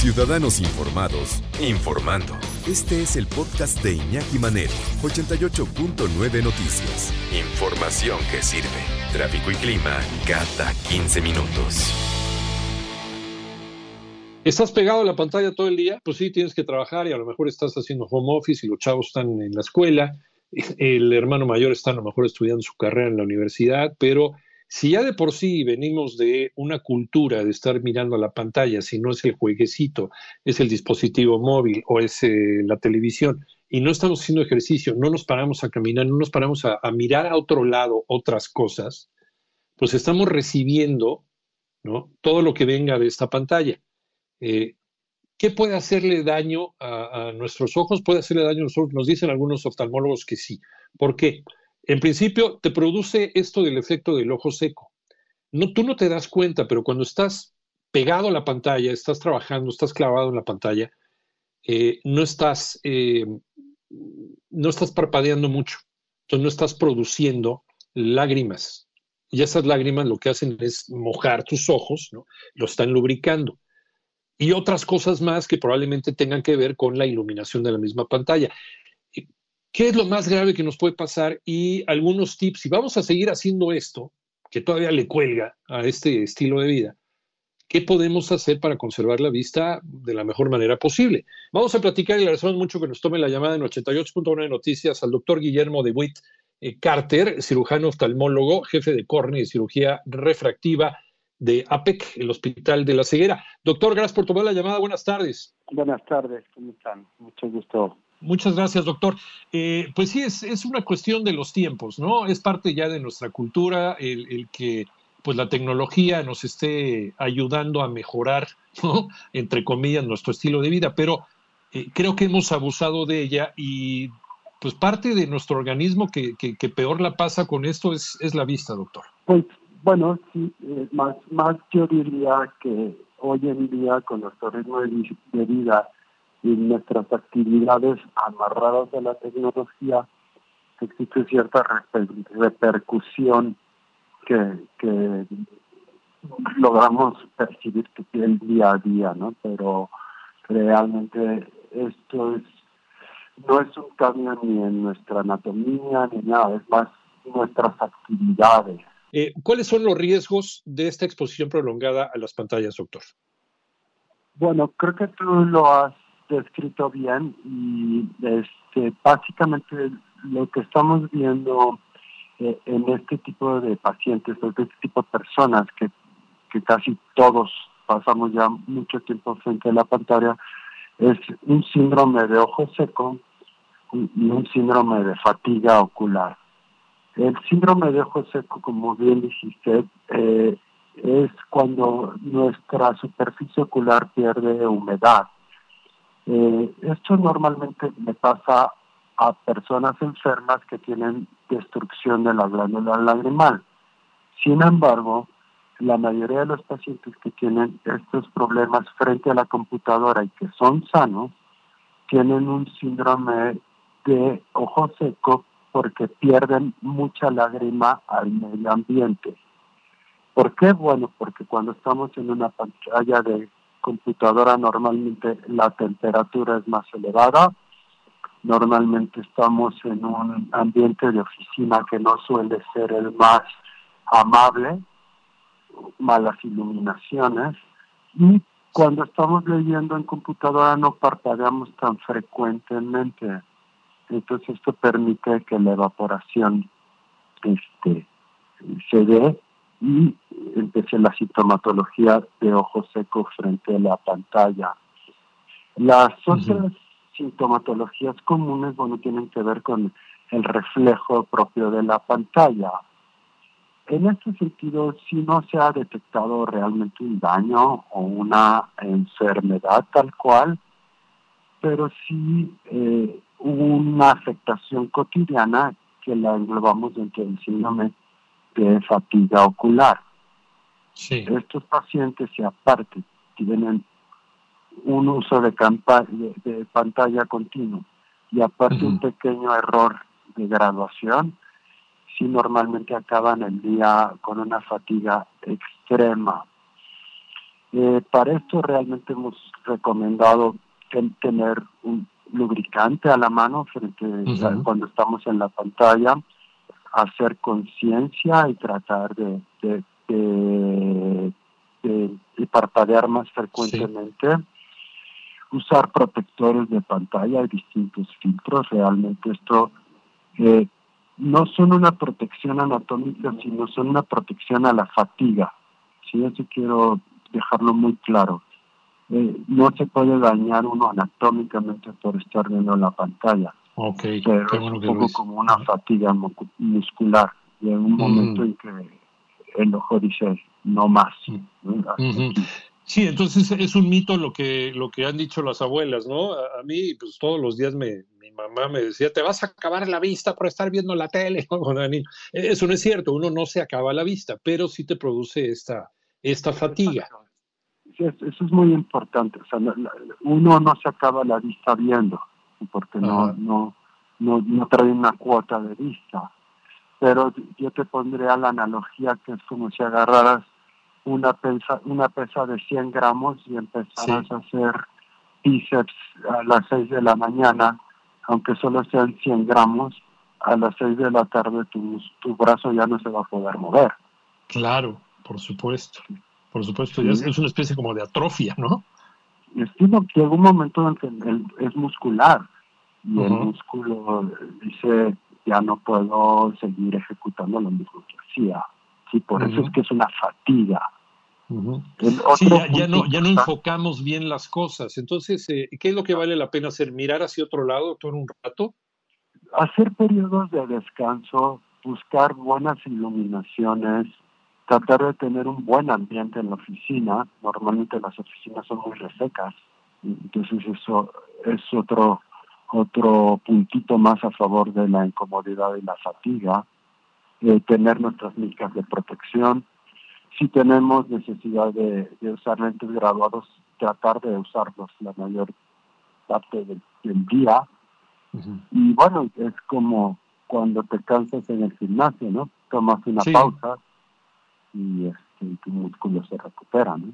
Ciudadanos informados, informando. Este es el podcast de Iñaki Manero, 88.9 Noticias. Información que sirve. Tráfico y clima cada 15 minutos. ¿Estás pegado a la pantalla todo el día? Pues sí, tienes que trabajar y a lo mejor estás haciendo home office y los chavos están en la escuela, el hermano mayor está a lo mejor estudiando su carrera en la universidad, pero si ya de por sí venimos de una cultura de estar mirando la pantalla, si no es el jueguecito, es el dispositivo móvil o es eh, la televisión, y no estamos haciendo ejercicio, no nos paramos a caminar, no nos paramos a, mirar a otro lado otras cosas, pues estamos recibiendo todo lo que venga de esta pantalla. Eh, ¿Qué puede hacerle daño a, a, nuestros ojos? Puede hacerle daño a nosotros. Nos dicen algunos oftalmólogos que sí. ¿Por qué? En principio, te produce esto del efecto del ojo seco. No, tú no te das cuenta, pero cuando estás pegado a la pantalla, estás trabajando, estás clavado en la pantalla, eh, no, estás, eh, no estás parpadeando mucho. Entonces no estás produciendo lágrimas. Y esas lágrimas lo que hacen es mojar tus ojos. Lo están lubricando y otras cosas más que probablemente tengan que ver con la iluminación de la misma pantalla. ¿Qué es lo más grave que nos puede pasar? Y algunos tips, si vamos a seguir haciendo esto, que todavía le cuelga a este estilo de vida, ¿qué podemos hacer para conservar la vista de la mejor manera posible? Vamos a platicar y le agradecemos mucho que nos tome la llamada en 88.1 de Noticias al doctor Guillermo de Witt eh, Carter, cirujano oftalmólogo, jefe de córnea y cirugía refractiva de APEC, el Hospital de la Ceguera. Doctor, gracias por tomar la llamada. Buenas tardes. Buenas tardes, ¿cómo están? Mucho gusto. Muchas gracias, doctor. Eh, pues sí, es, es, una cuestión de los tiempos, ¿no? Es parte ya de nuestra cultura el, el que pues la tecnología nos esté ayudando a mejorar, ¿no? entre comillas, nuestro estilo de vida, pero eh, creo que hemos abusado de ella y pues parte de nuestro organismo que, que, peor la pasa con esto es, es la vista, doctor. Pues bueno, sí, eh, más, más yo diría que hoy en día con nuestro ritmo de vida y nuestras actividades amarradas a la tecnología, existe cierta repercusión que, que logramos percibir que el día a día, ¿no? Pero realmente esto es no es un cambio ni en nuestra anatomía ni nada, es más nuestras actividades. Eh, ¿Cuáles son los riesgos de esta exposición prolongada a las pantallas, doctor? Bueno, creo que tú lo has descrito bien y este, básicamente lo que estamos viendo eh, en este tipo de pacientes, de este tipo de personas que, que casi todos pasamos ya mucho tiempo frente a la pantalla, es un síndrome de ojo seco y un síndrome de fatiga ocular. El síndrome de ojo seco, como bien dijiste, eh, es cuando nuestra superficie ocular pierde humedad. Eh, esto normalmente le pasa a personas enfermas que tienen destrucción de la glándula lagrimal. Sin embargo, la mayoría de los pacientes que tienen estos problemas frente a la computadora y que son sanos, tienen un síndrome de ojo seco porque pierden mucha lágrima al medio ambiente. ¿Por qué? Bueno, porque cuando estamos en una pantalla de computadora normalmente la temperatura es más elevada, normalmente estamos en un ambiente de oficina que no suele ser el más amable, malas iluminaciones, y cuando estamos leyendo en computadora no parpadeamos tan frecuentemente. Entonces esto permite que la evaporación este, se dé y empiece la sintomatología de ojo seco frente a la pantalla. Las otras uh -huh. sintomatologías comunes, bueno, tienen que ver con el reflejo propio de la pantalla. en este sentido, si no se ha detectado realmente un daño o una enfermedad tal cual, pero sí eh, una afectación cotidiana que la englobamos dentro del síndrome de fatiga ocular. Estos pacientes, si aparte tienen un uso de, de, pantalla continuo y aparte un pequeño error de graduación, si normalmente acaban el día con una fatiga extrema. Eh, para esto realmente hemos recomendado tener un lubricante a la mano frente cuando estamos en la pantalla, hacer conciencia y tratar de, de, parpadear más frecuentemente. Usar protectores de pantalla y distintos filtros. Realmente esto eh, no son una protección anatómica, sino son una protección a la fatiga. Sí, eso quiero dejarlo muy claro. Eh, no se puede dañar uno anatómicamente por estar viendo la pantalla. Okay, pero es un poco como una fatiga muscular. Y en un momento en que el ojo dice no más. Sí, entonces es un mito lo que, lo que han dicho las abuelas, ¿no? A, mí, pues todos los días me, mi mamá me decía, te vas a acabar la vista por estar viendo la tele. Eso no es cierto, uno no se acaba la vista, pero sí te produce esta, esta fatiga eso es muy importante. O sea, uno no se acaba la vista viendo, porque no, no, no, no trae una cuota de vista. Pero yo te pondría la analogía que es como si agarraras una pesa, una pesa de 100 gramos y empezaras a hacer bíceps a las 6 de la mañana, aunque solo sean 100 gramos, a las 6 de la tarde tu, tu brazo ya no se va a poder mover. Claro, por supuesto. Por supuesto, ya es, una especie como de atrofia, ¿no? Estimo que llega un momento en que es muscular y el músculo dice ya no puedo seguir ejecutando lo mismo que hacía. Sí, por eso es que es una fatiga. Sí, ya, no, ya no enfocamos bien las cosas. Entonces, eh, ¿qué es lo que vale la pena hacer? ¿Mirar hacia otro lado todo un rato? Hacer periodos de descanso, buscar buenas iluminaciones, tratar de tener un buen ambiente en la oficina. Normalmente las oficinas son muy resecas, entonces eso es otro otro puntito más a favor de la incomodidad y la fatiga. Eh, tener nuestras micas de protección. Si tenemos necesidad de, usar lentes graduados, tratar de usarlos la mayor parte del, día. Y bueno, es como cuando te cansas en el gimnasio, ¿no? Tomas una pausa, y este, tu músculo se recupera, ¿no?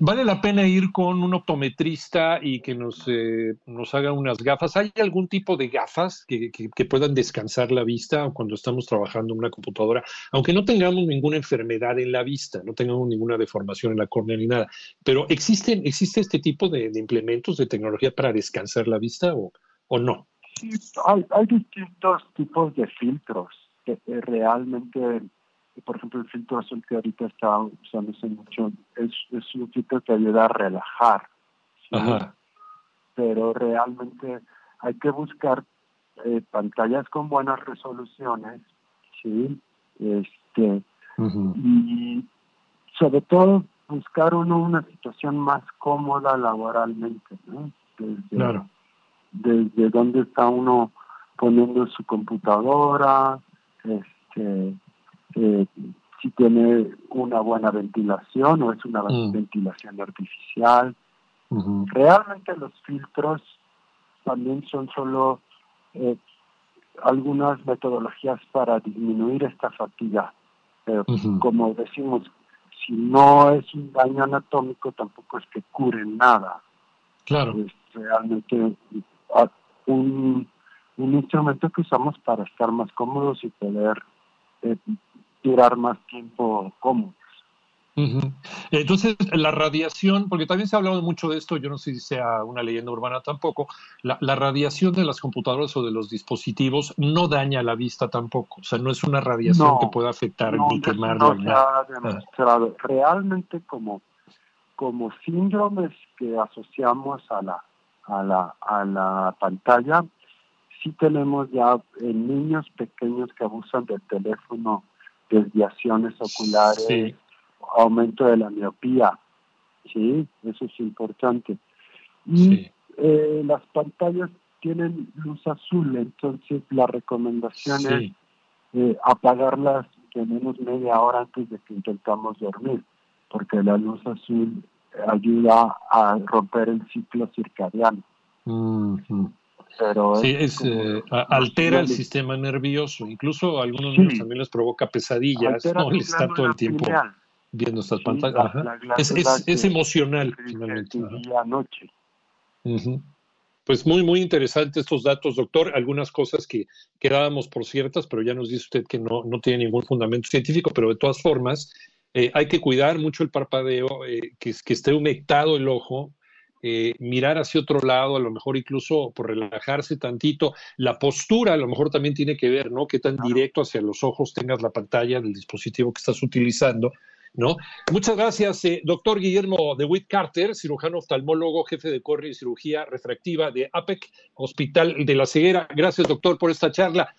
¿Vale la pena ir con un optometrista y que nos, eh, nos haga unas gafas? ¿Hay algún tipo de gafas que, que, puedan descansar la vista cuando estamos trabajando en una computadora? Aunque no tengamos ninguna enfermedad en la vista, no tengamos ninguna deformación en la córnea ni nada. Pero ¿existe, existe este tipo de, implementos de tecnología para descansar la vista o, o no? Sí, hay, hay distintos tipos de filtros que realmente por ejemplo, el filtro azul que ahorita está usándose mucho es, es un filtro que ayuda a relajar. Pero realmente hay que buscar eh, pantallas con buenas resoluciones, ¿sí? Este, Y sobre todo buscar uno una situación más cómoda laboralmente, ¿no? Desde, claro. Desde donde está uno poniendo su computadora, este, eh, si tiene una buena ventilación o es una mm. ventilación artificial. Realmente los filtros también son solo eh, algunas metodologías para disminuir esta fatiga. Pero como decimos, si no es un daño anatómico, tampoco es que cure nada. Claro. Es realmente un, un instrumento que usamos para estar más cómodos y poder eh, durar más tiempo cómodos. Entonces, la radiación, porque también se ha hablado mucho de esto, yo no sé si sea una leyenda urbana tampoco, la, radiación de las computadoras o de los dispositivos no daña la vista tampoco, o sea, no es una radiación que pueda afectar ni quemar. No ha demostrado. Realmente como, como síndromes que asociamos a la, a la, a la pantalla, sí tenemos ya en niños pequeños que abusan del teléfono desviaciones oculares, aumento de la miopía. Sí, eso es importante. Y eh, las pantallas tienen luz azul, entonces la recomendación es eh, apagarlas de menos media hora antes de que intentamos dormir, porque la luz azul ayuda a romper el ciclo circadiano. Pero sí, es, eh, altera el sistema nervioso, incluso a algunos niños también les provoca pesadillas, está todo el tiempo viendo estas pantallas. es, es, emocional, finalmente. Anoche. Pues muy, muy interesantes estos datos, doctor. Algunas cosas que quedábamos por ciertas, pero ya nos dice usted que no, no tiene ningún fundamento científico, pero de todas formas, eh, hay que cuidar mucho el parpadeo, eh, que, que, esté humectado el ojo, eh, mirar hacia otro lado, a lo mejor incluso por relajarse tantito. La postura a lo mejor también tiene que ver, ¿no? Qué tan directo hacia los ojos tengas la pantalla del dispositivo que estás utilizando. ¿No? Muchas gracias, doctor Guillermo de Witt Carter, cirujano oftalmólogo, jefe de corre y cirugía refractiva de APEC, Hospital de la Ceguera. Gracias, doctor, por esta charla.